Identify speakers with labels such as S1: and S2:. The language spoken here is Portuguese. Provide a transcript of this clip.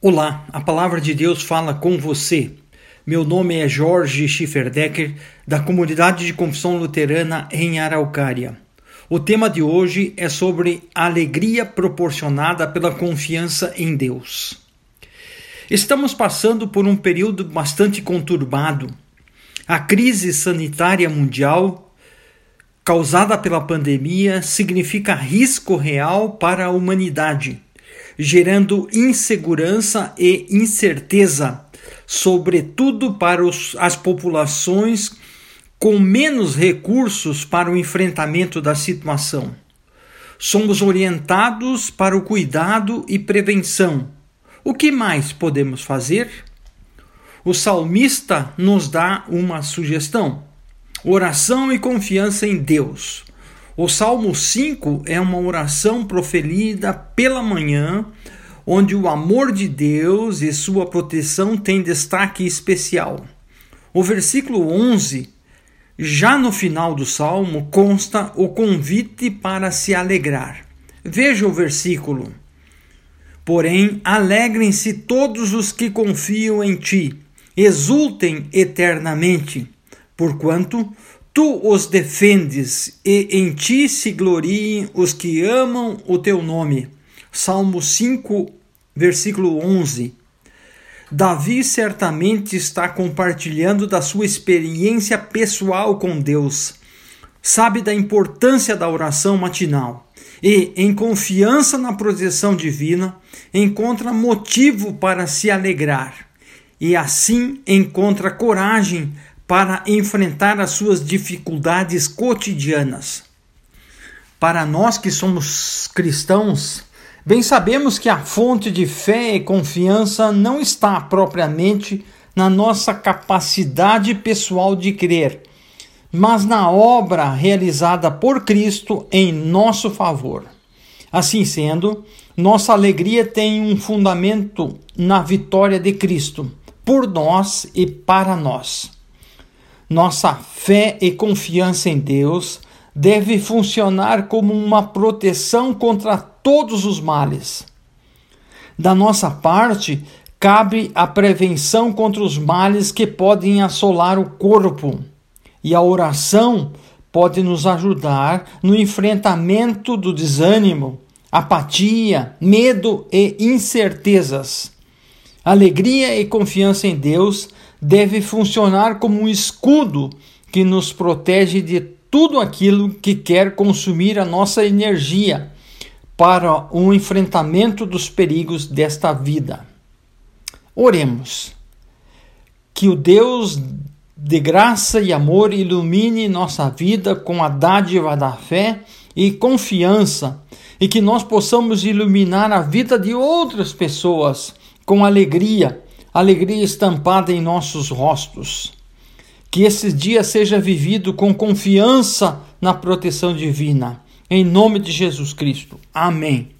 S1: Olá, a palavra de Deus fala com você. Meu nome é Jorge Schifferdecker, da comunidade de confissão luterana em Araucária. O tema de hoje é sobre a alegria proporcionada pela confiança em Deus. Estamos passando por um período bastante conturbado. A crise sanitária mundial causada pela pandemia significa risco real para a humanidade gerando insegurança e incerteza, sobretudo para os, as populações com menos recursos para o enfrentamento da situação. Somos orientados para o cuidado e prevenção. O que mais podemos fazer? O salmista nos dá uma sugestão: oração e confiança em Deus. O Salmo 5 é uma oração proferida pela manhã, onde o amor de Deus e sua proteção têm destaque especial. O versículo 11, já no final do salmo, consta o convite para se alegrar. Veja o versículo. Porém, alegrem-se todos os que confiam em ti, exultem eternamente, porquanto Tu os defendes e em ti se gloriem os que amam o teu nome. Salmo 5, versículo 11. Davi certamente está compartilhando da sua experiência pessoal com Deus. Sabe da importância da oração matinal e, em confiança na proteção divina, encontra motivo para se alegrar e assim encontra coragem para enfrentar as suas dificuldades cotidianas. Para nós que somos cristãos, bem sabemos que a fonte de fé e confiança não está propriamente na nossa capacidade pessoal de crer, mas na obra realizada por Cristo em nosso favor. Assim sendo, nossa alegria tem um fundamento na vitória de Cristo, por nós e para nós. Nossa fé e confiança em Deus deve funcionar como uma proteção contra todos os males. Da nossa parte, cabe a prevenção contra os males que podem assolar o corpo, e a oração pode nos ajudar no enfrentamento do desânimo, apatia, medo e incertezas. Alegria e confiança em Deus deve funcionar como um escudo que nos protege de tudo aquilo que quer consumir a nossa energia para o enfrentamento dos perigos desta vida. Oremos. Que o Deus de graça e amor ilumine nossa vida com a dádiva da fé e confiança, e que nós possamos iluminar a vida de outras pessoas com alegria alegria estampada em nossos rostos. Que esse dia seja vivido com confiança na proteção divina. Em nome de Jesus Cristo. Amém.